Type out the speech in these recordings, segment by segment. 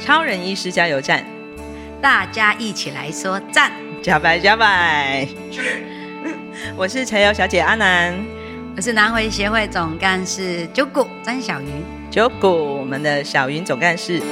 超人医师加油站，大家一起来说赞，加白加白。我是柴油小姐阿南，我是南回协会总干事九谷张小云，九谷我们的小云总干事。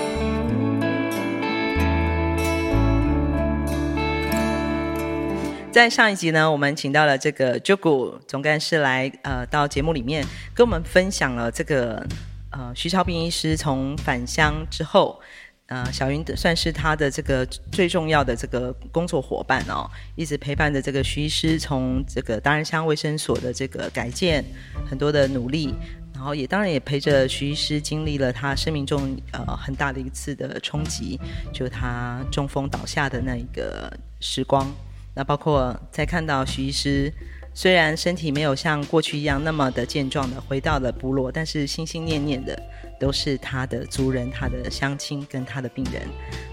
在上一集呢，我们请到了这个九谷总干事来，呃，到节目里面跟我们分享了这个，呃，徐超斌医师从返乡之后。呃，小云算是他的这个最重要的这个工作伙伴哦，一直陪伴着这个徐医师从这个达仁乡卫生所的这个改建很多的努力，然后也当然也陪着徐医师经历了他生命中呃很大的一次的冲击，就他中风倒下的那一个时光。那包括在看到徐医师虽然身体没有像过去一样那么的健壮的回到了部落，但是心心念念的。都是他的族人、他的乡亲跟他的病人。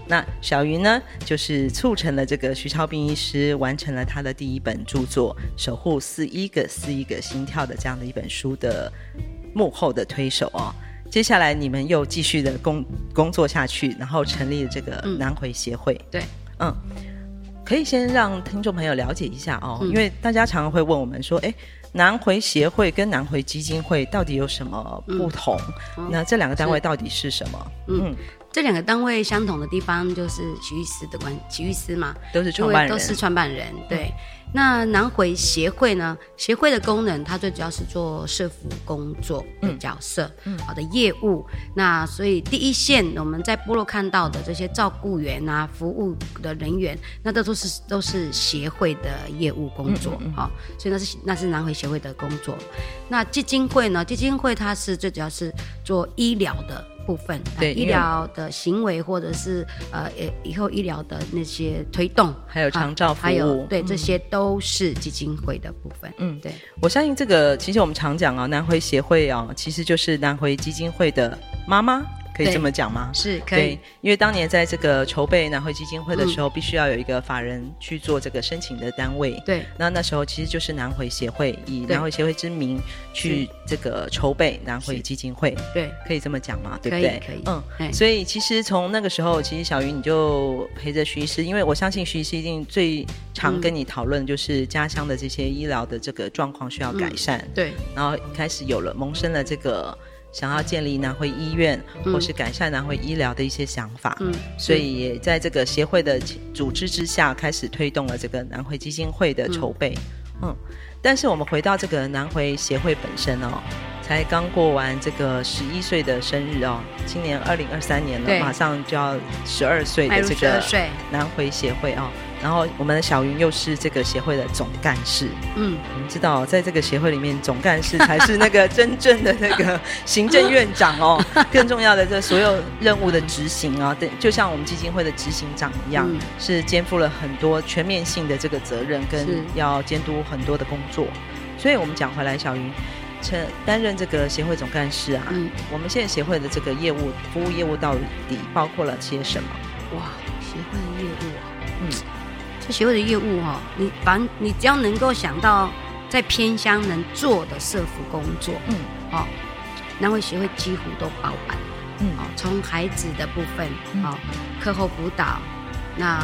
那小云呢，就是促成了这个徐超斌医师完成了他的第一本著作《守护四一个四一个心跳》的这样的一本书的幕后的推手哦。接下来你们又继续的工工作下去，然后成立了这个南回协会。嗯、对，嗯，可以先让听众朋友了解一下哦，嗯、因为大家常常会问我们说，哎。南回协会跟南回基金会到底有什么不同？嗯、那这两个单位到底是什么？嗯，嗯这两个单位相同的地方就是徐医师的关，徐医师嘛，都是创办人，都是创办人，对。嗯那南回协会呢？协会的功能，它最主要是做社服工作的角色，嗯，好的业务。那所以第一线我们在部落看到的这些照顾员啊、服务的人员，那这都是都是协会的业务工作，好、嗯嗯嗯哦，所以那是那是南回协会的工作。那基金会呢？基金会它是最主要是做医疗的。部分对医疗的行为，或者是呃，以后医疗的那些推动，还有长照服务，还有对，这些都是基金会的部分。嗯，对，我相信这个，其实我们常讲啊，南回协会啊，其实就是南回基金会的妈妈。可以这么讲吗？是可以，因为当年在这个筹备南回基金会的时候，嗯、必须要有一个法人去做这个申请的单位。对，那那时候其实就是南回协会，以南回协会之名去这个筹备南回基金会。对，可以这么讲吗？对不对？可以。嗯，所以其实从那个时候，其实小云你就陪着徐医师，因为我相信徐医师一定最常跟你讨论就是家乡的这些医疗的这个状况需要改善。嗯、对，然后开始有了萌生了这个。想要建立南回医院，或是改善南回医疗的一些想法，嗯，所以也在这个协会的组织之下，开始推动了这个南回基金会的筹备，嗯，嗯，但是我们回到这个南回协会本身哦，才刚过完这个十一岁的生日哦，今年二零二三年了，马上就要十二岁的这个南回协会哦。然后我们的小云又是这个协会的总干事，嗯，我们知道在这个协会里面，总干事才是那个真正的那个行政院长哦。更重要的，这所有任务的执行啊，对，就像我们基金会的执行长一样，嗯、是肩负了很多全面性的这个责任，跟要监督很多的工作。所以，我们讲回来，小云承担任这个协会总干事啊，嗯，我们现在协会的这个业务服务业务到底包括了些什么？哇，协会的业务。协会的业务哈，你反你只要能够想到在偏乡能做的社福工作，嗯，哦，南回协会几乎都包办，嗯，哦，从孩子的部分，哦，课后辅导，那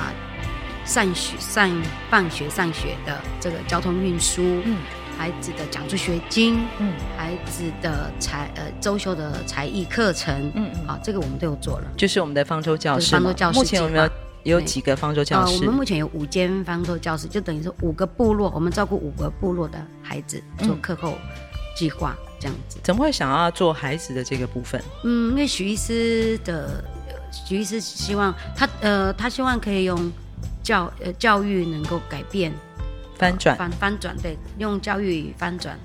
上学上放学上学的这个交通运输，嗯，孩子的奖助学金，嗯，孩子的才呃周休的才艺课程，嗯嗯，好，这个我们都有做了，就是我们的方舟教室，方舟教室目前有没有有几个方舟教室？呃，我们目前有五间方舟教室，就等于说五个部落，我们照顾五个部落的孩子做课后计划，这样子。怎么会想要做孩子的这个部分？嗯，因为许医师的许医师希望他呃，他希望可以用教呃教育能够改变。翻转，翻翻转，对，用教育翻转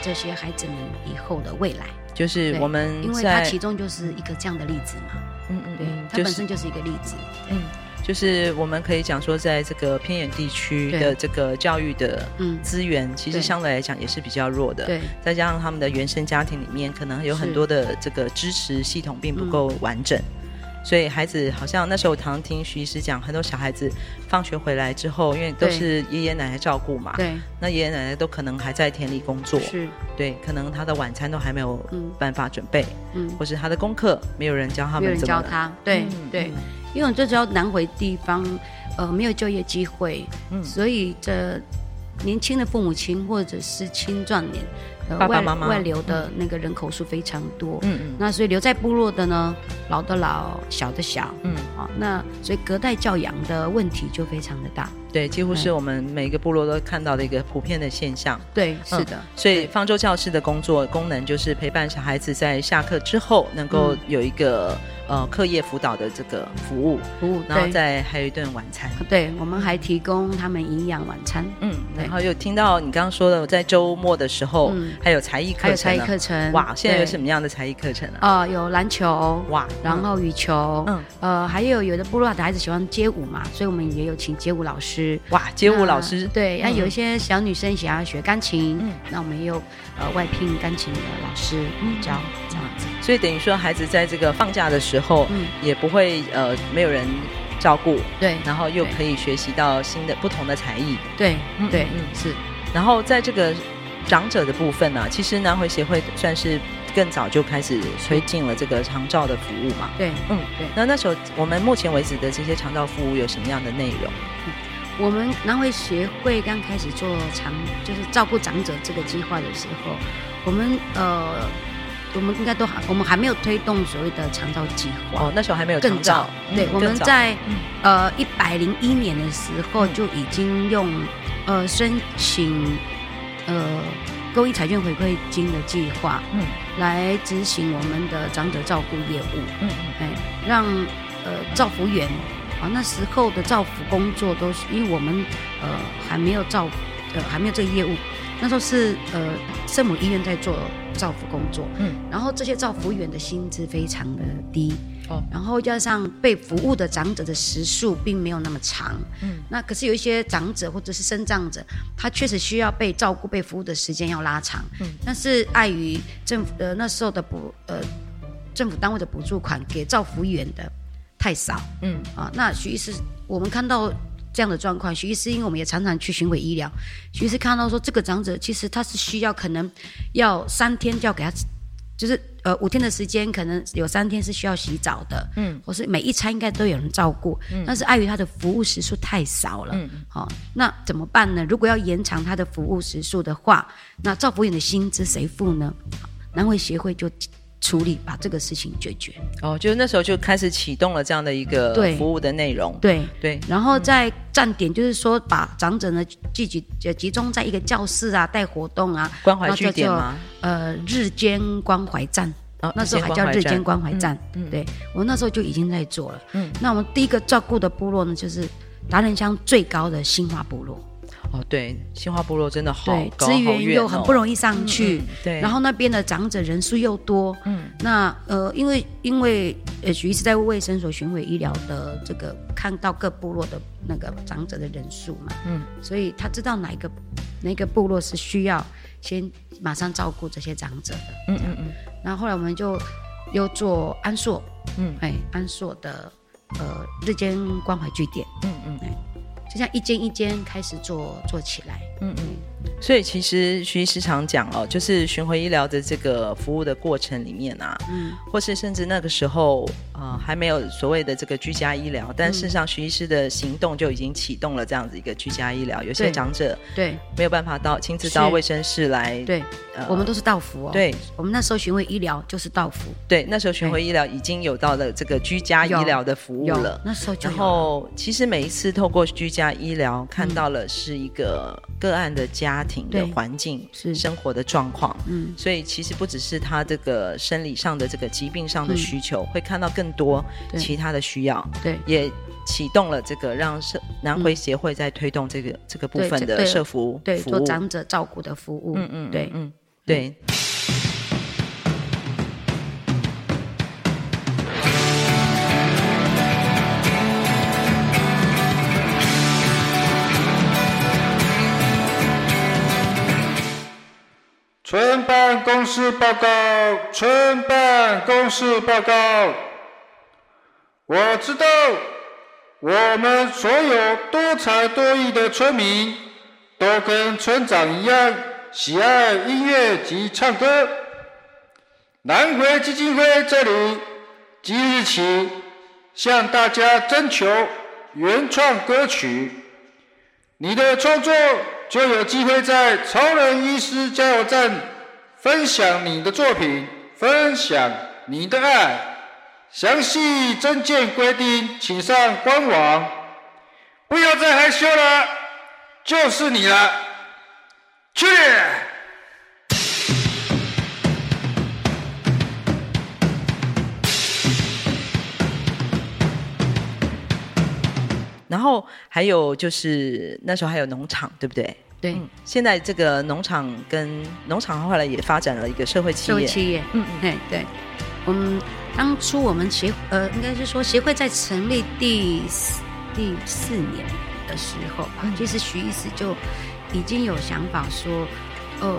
这些孩子们以后的未来，就是我们，因为他其中就是一个这样的例子嘛，嗯嗯，对，它本身就是一个例子，嗯，就是我们可以讲说，在这个偏远地区的这个教育的资源，其实相对来讲也是比较弱的，对，再加上他们的原生家庭里面可能有很多的这个支持系统并不够完整。所以孩子好像那时候我常常听徐医师讲，很多小孩子放学回来之后，因为都是爷爷奶奶照顾嘛，对，那爷爷奶奶都可能还在田里工作，是，对，可能他的晚餐都还没有办法准备，嗯，或是他的功课没有人教他们，没有人教他，对、嗯、对，因为我这只要南回地方，呃，没有就业机会，嗯，所以这年轻的父母亲或者是青壮年。外外流的那个人口数非常多，嗯嗯，那所以留在部落的呢，老的老，小的小，嗯，啊，那所以隔代教养的问题就非常的大。对，几乎是我们每个部落都看到的一个普遍的现象。对，是的。所以方舟教室的工作功能就是陪伴小孩子在下课之后能够有一个呃课业辅导的这个服务，服务，然后再还有一顿晚餐。对，我们还提供他们营养晚餐。嗯，然后又听到你刚刚说的，在周末的时候还有才艺课程。还有才艺课程。哇，现在有什么样的才艺课程呢？啊，有篮球，哇，然后羽球，嗯，呃，还有有的部落的孩子喜欢街舞嘛，所以我们也有请街舞老师。哇，街舞老师。对，那有一些小女生想要学钢琴，嗯，那我们也有呃外聘钢琴的老师教这样子，所以等于说孩子在这个放假的时候，嗯，也不会呃没有人照顾，对，然后又可以学习到新的不同的才艺，对，对，嗯是，然后在这个长者的部分呢，其实南回协会算是。更早就开始推进了这个长照的服务嘛？对，嗯，对。那那时候我们目前为止的这些长照服务有什么样的内容？嗯，我们南回协会刚开始做长，就是照顾长者这个计划的时候，我们呃，我们应该都还，我们还没有推动所谓的长照计划。哦，那时候还没有更早。对，我们在呃一百零一年的时候就已经用呃申请呃。公益彩券回馈金的计划，嗯，来执行我们的长者照顾业务，嗯嗯，哎，让呃照服员啊，那时候的照服工作都是因为我们呃还没有照呃还没有这个业务，那时候是呃圣母医院在做照服工作，嗯，然后这些照服员的薪资非常的低。哦。然后加上被服务的长者的时数并没有那么长，嗯，那可是有一些长者或者是生障者，他确实需要被照顾、被服务的时间要拉长，嗯，但是碍于政府呃那时候的补呃政府单位的补助款给照服员的太少，嗯啊，那徐医师我们看到这样的状况，徐医师因为我们也常常去巡回医疗，徐医师看到说这个长者其实他是需要可能要三天就要给他。就是呃五天的时间，可能有三天是需要洗澡的，嗯，或是每一餐应该都有人照顾，嗯，但是碍于他的服务时数太少了，嗯，好，那怎么办呢？如果要延长他的服务时数的话，那照服员的薪资谁付呢？南回协会就。处理把这个事情解决。哦，就是那时候就开始启动了这样的一个服务的内容，对。对，然后在站点就是说把长者呢聚集集中在一个教室啊，带活动啊，关怀据点吗？呃，日间关怀站，哦，那时候还叫日间关怀站，嗯，嗯。对我那时候就已经在做了，嗯，那我们第一个照顾的部落呢，就是达人乡最高的新华部落。哦，对，新化部落真的好高，资源又很不容易上去，嗯嗯、对，然后那边的长者人数又多，嗯，那呃，因为因为呃，徐医师在卫生所巡回医疗的这个看到各部落的那个长者的人数嘛，嗯，所以他知道哪一个哪一个部落是需要先马上照顾这些长者的，嗯嗯嗯，然后后来我们就又做安硕，嗯，哎，安硕的呃日间关怀据点，嗯嗯，哎。就像一间一间开始做做起来，嗯嗯，所以其实徐医师常讲哦，就是巡回医疗的这个服务的过程里面啊，嗯，或是甚至那个时候啊、呃、还没有所谓的这个居家医疗，但事实上徐医师的行动就已经启动了这样子一个居家医疗。有些长者对没有办法到亲自到卫生室来，对，呃、我们都是到服哦。对，我们那时候巡回医疗就是到服。对，那时候巡回医疗已经有到了这个居家医疗的服务了。那时候就。然后其实每一次透过居家医疗看到了是一个个案的家庭的环境。是。生活的状况，嗯，所以其实不只是他这个生理上的这个疾病上的需求，嗯、会看到更多其他的需要，对，也启动了这个让社南回协会在推动这个、嗯、这个部分的社服务，对做长者照顾的服务，嗯嗯，对，嗯对。村办公室报告，村办公室报告。我知道，我们所有多才多艺的村民，都跟村长一样喜爱音乐及唱歌。南回基金会这里即日起向大家征求原创歌曲，你的创作。就有机会在超人医师加油站分享你的作品，分享你的爱。详细证件规定，请上官网。不要再害羞了，就是你了，去！然后还有就是那时候还有农场，对不对？对、嗯。现在这个农场跟农场后来也发展了一个社会企业。社会企业，嗯嗯，对对。我们当初我们协呃，应该是说协会在成立第四第四年的时候吧，嗯、其实徐医师就已经有想法说，呃，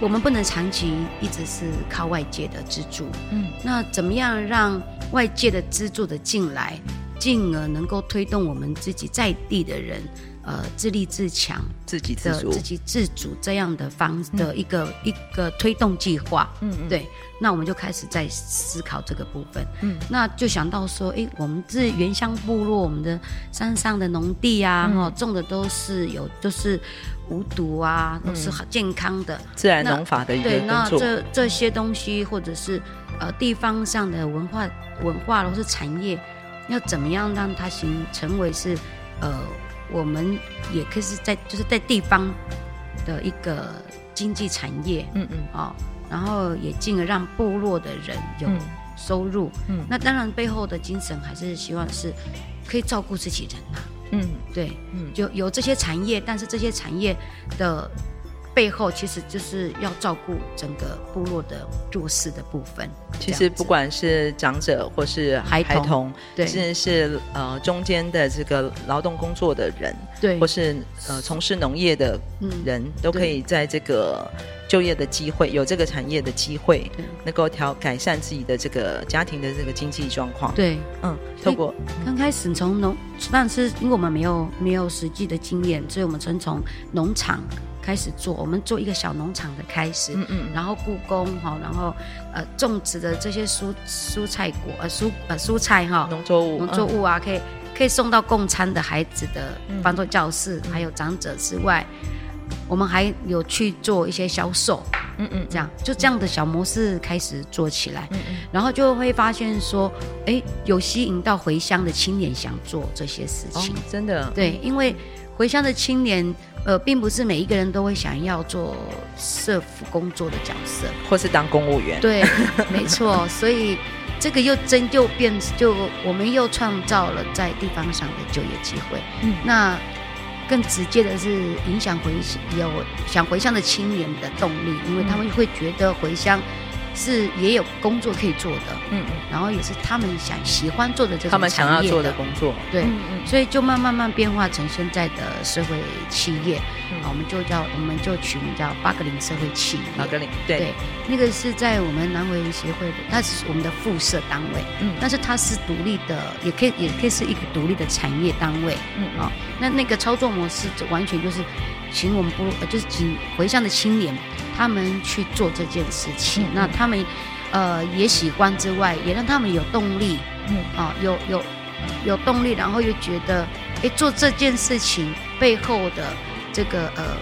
我们不能长期一直是靠外界的资助，嗯，那怎么样让外界的资助的进来？进而能够推动我们自己在地的人，呃，自立自强、自己自足、自己自主这样的方的一个、嗯、一个推动计划。嗯嗯，对，那我们就开始在思考这个部分。嗯，那就想到说，哎，我们这原乡部落，我们的山上的农地啊，哈、嗯，种的都是有，都是无毒啊，都是很健康的、嗯、自然农法的一个对，那这这些东西，或者是呃地方上的文化文化或是产业。要怎么样让它形成为是，呃，我们也可以是在就是在地方的一个经济产业，嗯嗯，哦，然后也进而让部落的人有收入，嗯，嗯，那当然背后的精神还是希望是可以照顾自己人呐、啊，嗯，对，嗯，就有这些产业，但是这些产业的。背后其实就是要照顾整个部落的弱势的部分。其实不管是长者或是孩童，孩童对，甚至是呃中间的这个劳动工作的人，对，或是呃从事农业的人，嗯、都可以在这个就业的机会，有这个产业的机会，能够调改善自己的这个家庭的这个经济状况。对，嗯，透过刚开始从农，但是因为我们没有没有实际的经验，所以我们先从农场。开始做，我们做一个小农场的开始，嗯嗯，然后故宫哈，然后呃种植的这些蔬蔬菜果呃蔬呃蔬菜哈，农作物农作物啊，可以可以送到共餐的孩子的帮助教室，还有长者之外，我们还有去做一些销售，嗯嗯，这样就这样的小模式开始做起来，嗯嗯，然后就会发现说，哎，有吸引到回乡的青年想做这些事情，真的，对，因为回乡的青年。呃，并不是每一个人都会想要做社福工作的角色，或是当公务员。对，没错。所以这个又真就变，就我们又创造了在地方上的就业机会。嗯，那更直接的是影响回有想回乡的青年的动力，因为他们会觉得回乡。是也有工作可以做的，嗯嗯，然后也是他们想喜欢做的这种他们想要做的工作，对，嗯嗯，所以就慢慢慢变化成现在的社会企业，嗯，我们就叫我们就取名叫八格林社会企业，八格林，对，对，那个是在我们南回协会的，它是我们的附设单位，嗯，但是它是独立的，也可以也可以是一个独立的产业单位，嗯啊，哦，那那个操作模式就完全就是。请我们部落，就是请回乡的青年，他们去做这件事情。嗯、那他们呃也喜欢之外，也让他们有动力，嗯。啊，有有有动力，然后又觉得，哎，做这件事情背后的这个呃。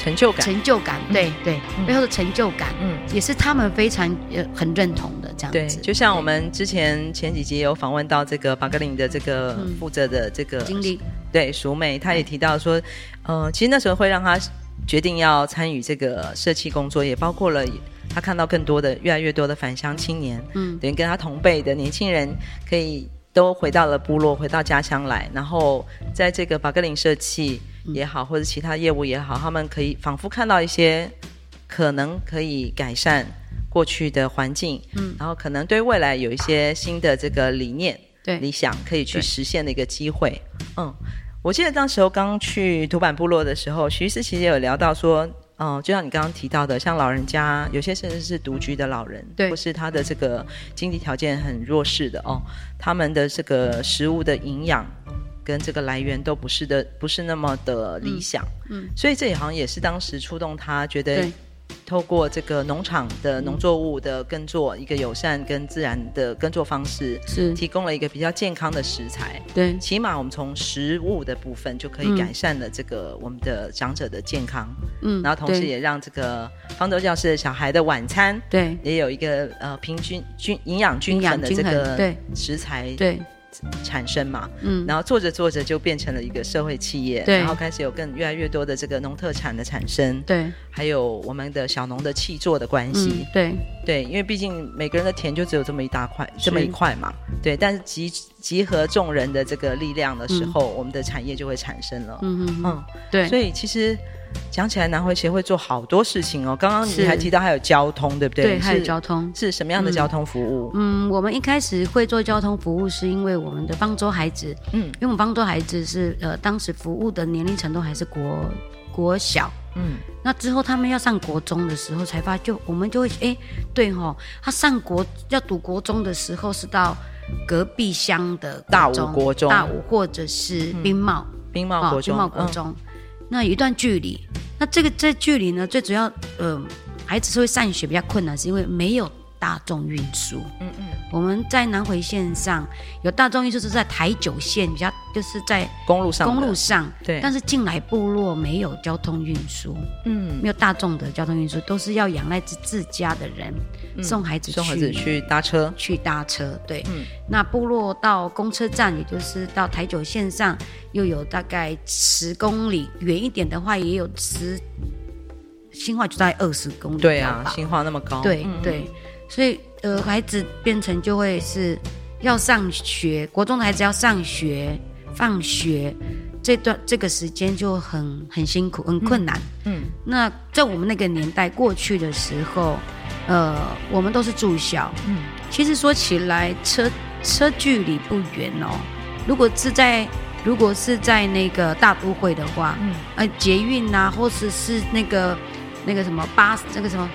成就感，成就感，对对，背后的成就感，嗯，也是他们非常呃很认同的这样子。对，就像我们之前前几集有访问到这个巴格林的这个负责的这个经理，对，淑美，他也提到说，呃，其实那时候会让他决定要参与这个社企工作，也包括了他看到更多的越来越多的返乡青年，嗯，等于跟他同辈的年轻人可以都回到了部落，回到家乡来，然后在这个巴格林社企。也好，或者其他业务也好，他们可以仿佛看到一些可能可以改善过去的环境，嗯，然后可能对未来有一些新的这个理念、对。理想可以去实现的一个机会。嗯，我记得当时候刚去土坂部落的时候，徐医师其实也有聊到说，嗯、呃，就像你刚刚提到的，像老人家有些甚至是独居的老人，对，或是他的这个经济条件很弱势的哦，他们的这个食物的营养。跟这个来源都不是的，不是那么的理想，嗯，嗯，所以这也好像也是当时触动他，觉得透过这个农场的农作物的耕作，一个友善跟自然的耕作方式，是。提供了一个比较健康的食材，对，起码我们从食物的部分就可以改善了这个我们的长者的健康，嗯，然后同时也让这个方舟教室的小孩的晚餐，对，也有一个呃平均均营养均衡的这个对。食材，对。产生嘛，嗯，然后做着做着就变成了一个社会企业，对，然后开始有更越来越多的这个农特产的产生，对，还有我们的小农的气作的关系，嗯、对，对，因为毕竟每个人的田就只有这么一大块，这么一块嘛，对，但是集集合众人的这个力量的时候，嗯、我们的产业就会产生了，嗯嗯。嗯，对，所以其实。讲起来，南回协会做好多事情哦。刚刚你还提到还有交通，对不对？对，还有交通是什么样的交通服务？嗯，我们一开始会做交通服务，是因为我们的方舟孩子，嗯，因为我们方舟孩子是呃，当时服务的年龄层都还是国国小，嗯，那之后他们要上国中的时候，才发现就我们就会哎，对哈、哦，他上国要读国中的时候是到隔壁乡的大武国中，大武或者是兵茂，兵茂国中，兵茂国中。那有一段距离，那这个这距离呢，最主要，呃，孩子是会上学比较困难，是因为没有大众运输。嗯嗯，我们在南回线上有大众运输，是在台九线比较，就是在公路上，公路上。对。但是进来部落没有交通运输，嗯，没有大众的交通运输，都是要仰赖自自家的人送孩子去，送孩子去搭车，去搭车。对。嗯。那部落到公车站，也就是到台九线上，又有大概十公里，远一点的话也有十，新化就在二十公里。对啊，新化那么高。对对。所以，呃，孩子变成就会是要上学，国中的孩子要上学、放学，这段这个时间就很很辛苦、很困难。嗯，嗯，那在我们那个年代过去的时候，呃，我们都是住校。嗯，其实说起来，车车距离不远哦。如果是在如果是在那个大都会的话，嗯，呃，捷运啊，或者是那个那个什么巴士，那个什么。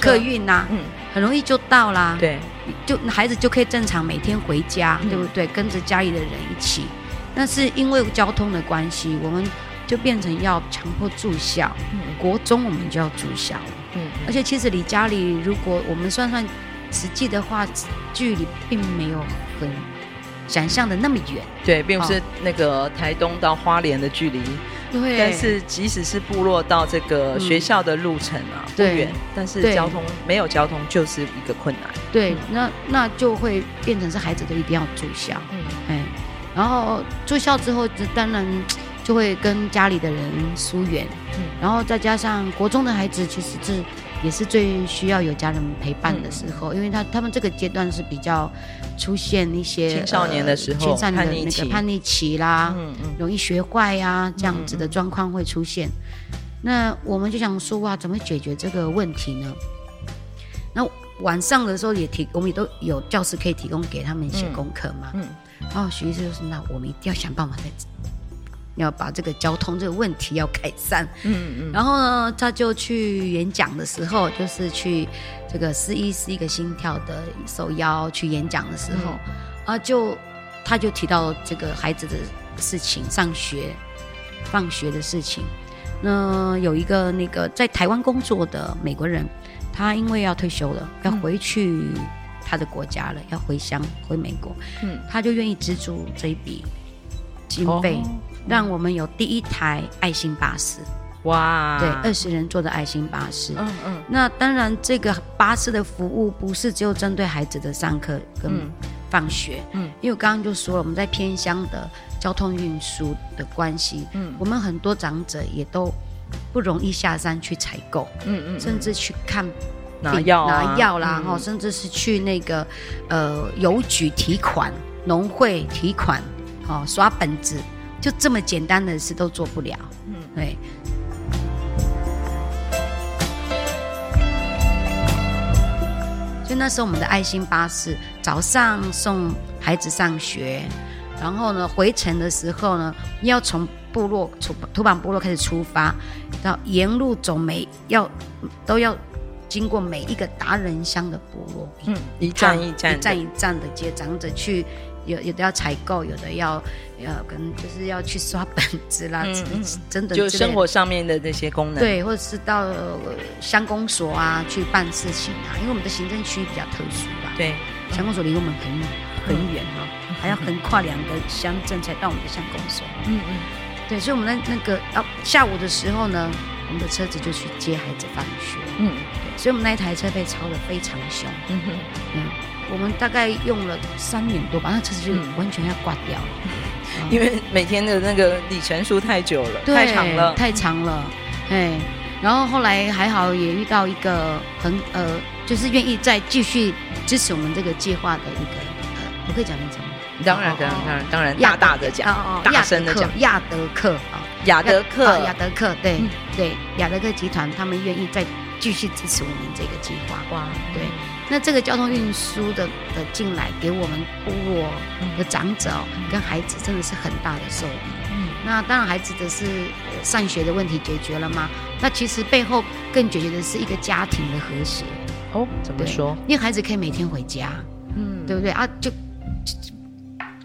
客运呐、啊，嗯，很容易就到啦。对，就孩子就可以正常每天回家，嗯、对不对？跟着家里的人一起。但是因为交通的关系，我们就变成要强迫住校。嗯，国中我们就要住校。嗯，而且其实离家里，如果我们算算实际的话，距离并没有很想象的那么远。对，并不是那个台东到花莲的距离。对，但是即使是部落到这个学校的路程啊，嗯、不远，但是交通没有交通就是一个困难。对，嗯、那那就会变成是孩子都一定要住校。嗯，哎，然后住校之后，当然就会跟家里的人疏远。嗯，然后再加上国中的孩子，其实是也是最需要有家人陪伴的时候，嗯、因为他他们这个阶段是比较。出现一些青少年的时候，青少年的那个叛逆期啦，嗯嗯，容易学坏呀、啊，这样子的状况会出现。那我们就想说哇，怎么解决这个问题呢？那晚上的时候也提，我们也都有教室可以提供给他们一些功课嘛。嗯，然后徐医师就说，那我们一定要想办法在。要把这个交通这个问题要改善，嗯嗯，然后呢，他就去演讲的时候，就是去这个四一四一个心跳的受邀去演讲的时候，嗯、啊，就他就提到这个孩子的事情，上学、放学的事情，那有一个那个在台湾工作的美国人，他因为要退休了，要回去他的国家了，要回乡回美国，嗯，他就愿意资助这一笔经费，哦、让我们有第一台爱心巴士。哇，对，二十人坐的爱心巴士。嗯嗯。那当然，这个巴士的服务不是只有针对孩子的上课跟放学。嗯。因为我刚刚就说了，我们在偏乡的交通运输的关系，嗯，我们很多长者也都不容易下山去采购，嗯嗯，甚至去看拿药、啊、拿药啦，哈、嗯，甚至是去那个呃邮局提款、农会提款，哦，刷本子，就这么简单的事都做不了。嗯，对。所以那时候我们的爱心巴士早上送孩子上学，然后呢回程的时候呢，要从部落土土坂部落开始出发，然后沿路走每要都要经过每一个达人乡的部落，嗯，一站一站一站一站的接长者去。有有的要采购，有的要要跟就是要去刷本子啦，嗯嗯、真的就生活上面的那些功能，对，或者是到乡公所啊去办事情啊，因为我们的行政区比较特殊吧，对，乡公所离我们很很远哈，嗯、还要横跨两个乡镇才到我们的乡公所，嗯嗯，对，所以我们那那个啊下午的时候呢，我们的车子就去接孩子放学，嗯，对，所以我们那一台车被超的非常凶，嗯哼，嗯。我们大概用了三年多吧，那车子就完全要挂掉。了，嗯、因为每天的那个里程数太久了，太长了，太长了，哎，然后后来还好也遇到一个很呃，就是愿意再继续支持我们这个计划的一个呃，我可以讲名字吗？当然，当然，当然，当然，大大的讲，哦、大声的讲，亚德克啊，亚德克，亚德克，对、嗯、对，亚德克集团他们愿意再继续支持我们这个计划，哇，对。那这个交通运输的的进来，给我们我的长者跟孩子真的是很大的受益。嗯，那当然孩子的是上学的问题解决了吗？那其实背后更解决的是一个家庭的和谐。哦，怎么说？因为孩子可以每天回家，嗯，对不对啊？就。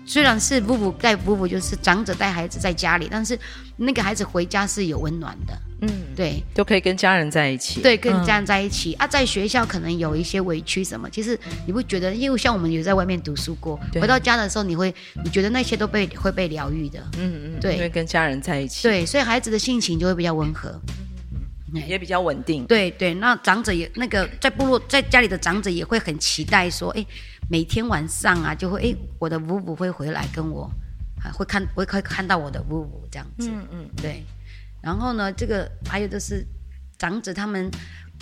虽然是夫妇带夫妇，就是长者带孩子在家里，但是那个孩子回家是有温暖的，嗯，对，都可以跟家人在一起，对，跟家人在一起、嗯、啊。在学校可能有一些委屈什么，其实你不觉得？因为像我们有在外面读书过，回到家的时候，你会你觉得那些都被会被疗愈的，嗯嗯，对，因为跟家人在一起，对，所以孩子的性情就会比较温和，嗯、也比较稳定，对对。那长者也那个在部落在家里的长者也会很期待说，哎。每天晚上啊，就会哎，我的五五会回来跟我，啊，会看会会看到我的五五这样子，嗯嗯，对。然后呢，这个还有就是长子他们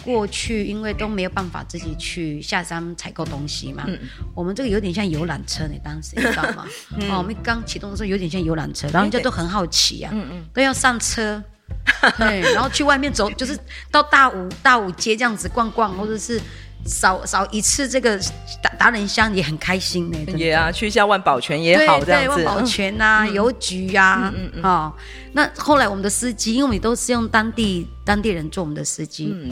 过去因为都没有办法自己去下山采购东西嘛，嗯、我们这个有点像游览车，你当时你知道吗？嗯、哦，我们刚启动的时候有点像游览车，然后人家都很好奇啊，嗯嗯，都要上车，对，然后去外面走，就是到大五大五街这样子逛逛，或者是。扫扫一次这个达达人乡也很开心呢，也啊，去一下万宝泉也好，这样子。万宝泉呐，邮局呀，哦，那后来我们的司机，因为我们都是用当地当地人做我们的司机，嗯，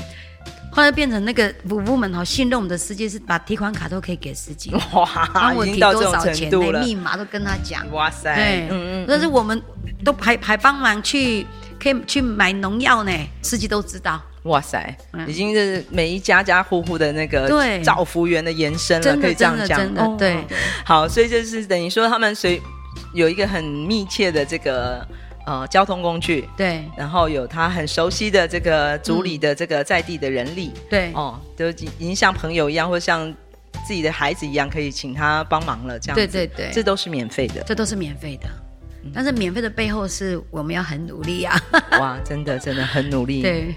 后来变成那个服务们好信任我们的司机，是把提款卡都可以给司机，哇，帮我提多少钱，那密码都跟他讲，哇塞，对，嗯嗯，但是我们都还还帮忙去可以去买农药呢，司机都知道。哇塞，已经是每一家家户户的那个造福员的延伸了，可以这样讲。真的，对。好，所以就是等于说他们随有一个很密切的这个呃交通工具，对。然后有他很熟悉的这个组里的这个在地的人力，对。哦，都已经像朋友一样，或像自己的孩子一样，可以请他帮忙了。这样子，对对对，这都是免费的，这都是免费的。但是免费的背后是我们要很努力啊！哇，真的真的很努力。对。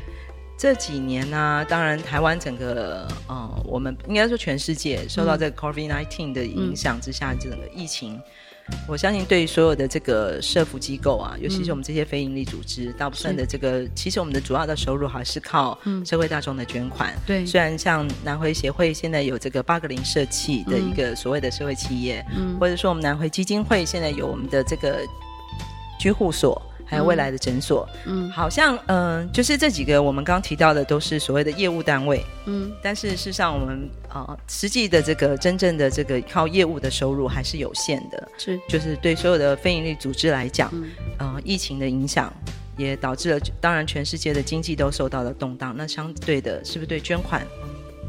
这几年呢、啊，当然台湾整个呃，我们应该说全世界受到这个 COVID-19 的影响之下，整个疫情，嗯、我相信对所有的这个社福机构啊，尤其是我们这些非营利组织，嗯、大部分的这个，其实我们的主要的收入还是靠社会大众的捐款。对、嗯，虽然像南回协会现在有这个八个零社企的一个所谓的社会企业，嗯，或者说我们南回基金会现在有我们的这个居护所。还有未来的诊所，嗯，好像嗯、呃，就是这几个我们刚刚提到的都是所谓的业务单位，嗯，但是事实上我们呃实际的这个真正的这个靠业务的收入还是有限的，是，就是对所有的非营利组织来讲，嗯、呃，疫情的影响也导致了，当然全世界的经济都受到了动荡。那相对的，是不是对捐款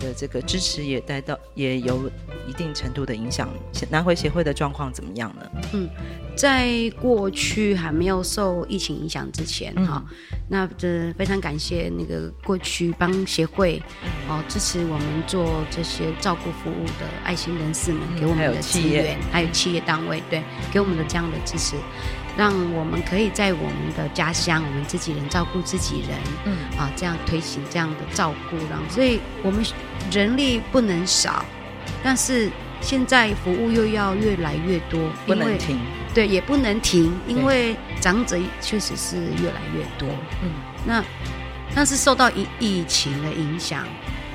的这个支持也带到也有一定程度的影响？南回协会的状况怎么样呢？嗯，在过去还没有受疫情影响之前，哈、嗯，那这非常感谢那个过去帮协会哦支持我们做这些照顾服务的爱心人士们给我们的资源，还有，还有企业单位对给我们的这样的支持。让我们可以在我们的家乡，我们自己人照顾自己人，嗯。啊，这样推行这样的照顾，然后，所以我们人力不能少，但是现在服务又要越来越多，不能停，对，也不能停，因为长者确实是越来越多，嗯，那但是受到疫疫情的影响，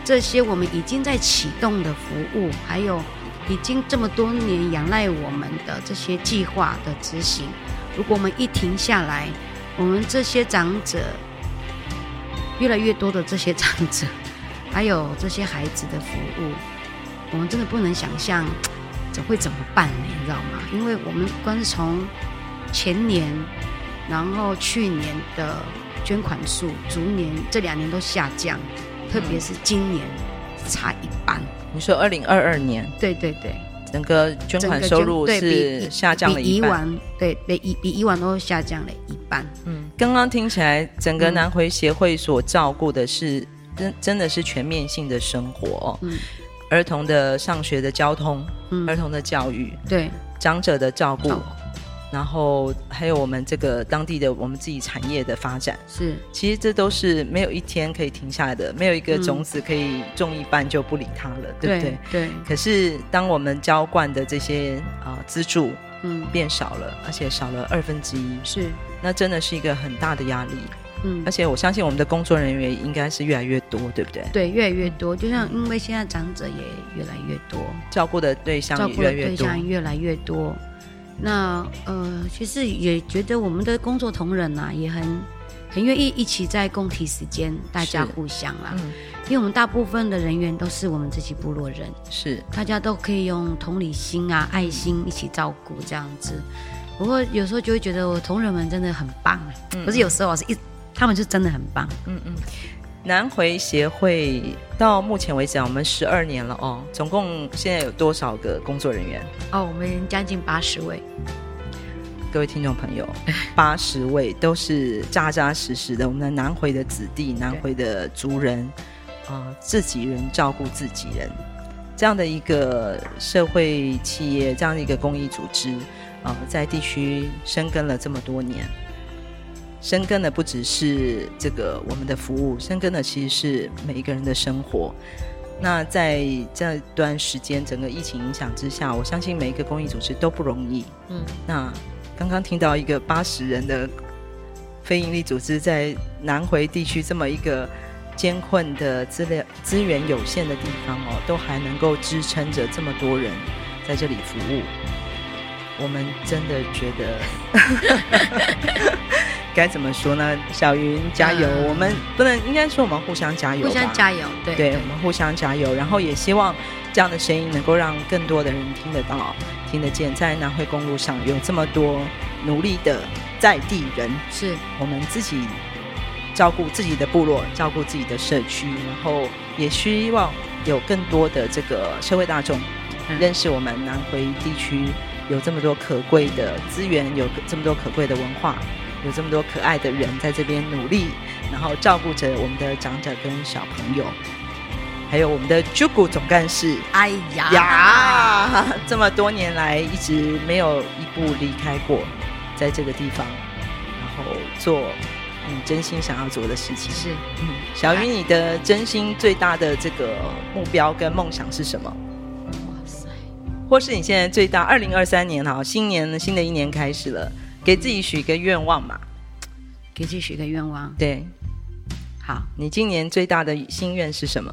这些我们已经在启动的服务，还有已经这么多年仰赖我们的这些计划的执行。如果我们一停下来，我们这些长者，越来越多的这些长者，还有这些孩子的服务，我们真的不能想象这会怎么办呢？你知道吗？因为我们光是从前年，然后去年的捐款数，逐年这两年都下降，特别是今年差一半。你说二零二二年？对对对。整个捐款收入是下降了一半，对，比以比以往都下降了一半。嗯，刚刚听起来，整个南回协会所照顾的是真真的是全面性的生活，嗯，儿童的上学的交通，嗯，儿童的教育，对，长者的照顾。然后还有我们这个当地的我们自己产业的发展，是，其实这都是没有一天可以停下来的，没有一个种子可以种一半就不理它了，嗯、对不对？对。可是当我们浇灌的这些啊、呃、资助，嗯，变少了，而且少了二分之一，是，那真的是一个很大的压力，嗯，而且我相信我们的工作人员应该是越来越多，对不对？对，越来越多，就像因为现在长者也越来越多，照顾的对象也越来越多，照顾的对象越来越多。那呃，其实也觉得我们的工作同仁呐、啊，也很很愿意一起在共体时间，大家互相啦。嗯，因为我们大部分的人员都是我们自己部落人，是。大家都可以用同理心啊、爱心一起照顾这样子。不过有时候就会觉得我同仁们真的很棒，嗯，不是有时候是一他们就真的很棒，嗯嗯。南回协会到目前为止啊，我们十二年了哦，总共现在有多少个工作人员？哦，我们将近八十位。各位听众朋友，八十位都是扎扎实实的我们的南回的子弟，南回的族人啊、呃，自己人照顾自己人，这样的一个社会企业，这样的一个公益组织啊、呃，在地区深耕了这么多年。深耕的不只是这个我们的服务，深耕的其实是每一个人的生活。那在这段时间整个疫情影响之下，我相信每一个公益组织都不容易。嗯，那刚刚听到一个八十人的非营利组织在南回地区这么一个艰困的资料资源有限的地方哦，都还能够支撑着这么多人在这里服务，我们真的觉得。该怎么说呢？小云加油！嗯、我们不能应该说我们互相加油，互相加油，对对，对，我们互相加油。然后也希望这样的声音能够让更多的人听得到、听得见。在南回公路上有这么多努力的在地人，是我们自己照顾自己的部落，照顾自己的社区，然后也希望有更多的这个社会大众、嗯、认识我们南回地区有这么多可贵的资源，有这么多可贵的文化。有这么多可爱的人在这边努力，然后照顾着我们的长者跟小朋友，还有我们的 Jugu 总干事。哎呀呀，这么多年来一直没有一步离开过，在这个地方，然后做你真心想要做的事情。是，嗯，小鱼，你的真心最大的这个目标跟梦想是什么？哇塞！或是你现在最大？二零二三年哈，新年新的一年开始了。给自己许一个愿望嘛，给自己许个愿望。对，好，你今年最大的心愿是什么？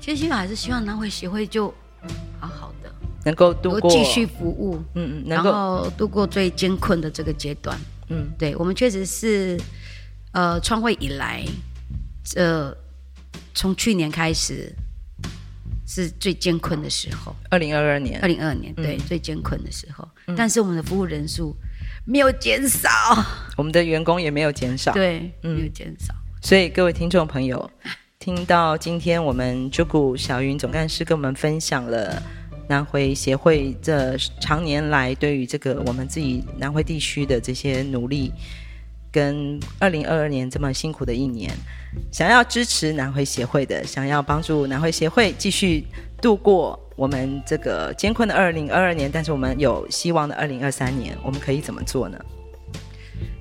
其实希望还是希望南回协会就好好的，能够度过继续服务，嗯嗯，然后度过最艰困的这个阶段。嗯，对，我们确实是，呃，创会以来，呃，从去年开始是最艰困的时候。二零二二年，二零二二年，对，嗯、最艰困的时候。嗯、但是我们的服务人数。没有减少，我们的员工也没有减少，对，没有减少。所以各位听众朋友，听到今天我们朱古小云总干事跟我们分享了南回协会这常年来对于这个我们自己南回地区的这些努力，跟二零二二年这么辛苦的一年，想要支持南回协会的，想要帮助南回协会继续度过我们这个艰困的二零二二年，但是我们有希望的二零二三年，我们可以怎么做呢？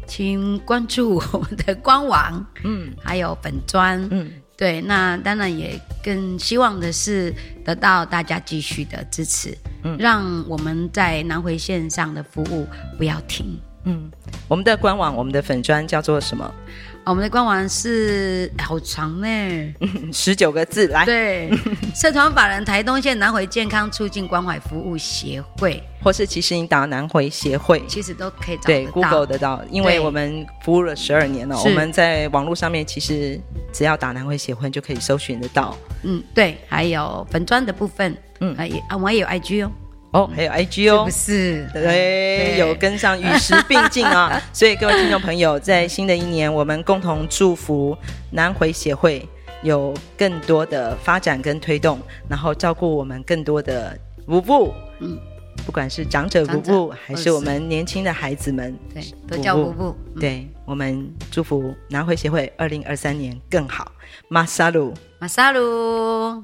请关注我们的官网，嗯，还有本专，嗯，对，那当然也更希望的是得到大家继续的支持，嗯，让我们在南回线上的服务不要停，嗯，我们的官网，我们的粉砖叫做什么？我们的官网是好长呢，十九个字，来，对，社团法人台东县南回健康促进关怀服务协会，或是其实你打南回协会，其实都可以找对 Google 得到，因为我们服务了十二年了，我们在网络上面其实只要打南回协会就可以搜寻得到，嗯，对，还有粉砖的部分，嗯，还啊，我也有 IG 哦。哦，还有 IG 哦，是不是？对，对有跟上与时并进啊！所以各位听众朋友，在新的一年，我们共同祝福南回协会有更多的发展跟推动，然后照顾我们更多的舞步，嗯，不管是长者舞步，还是我们年轻的孩子们，对，都叫舞步。嗯、对，我们祝福南回协会二零二三年更好。马萨鲁，马萨鲁。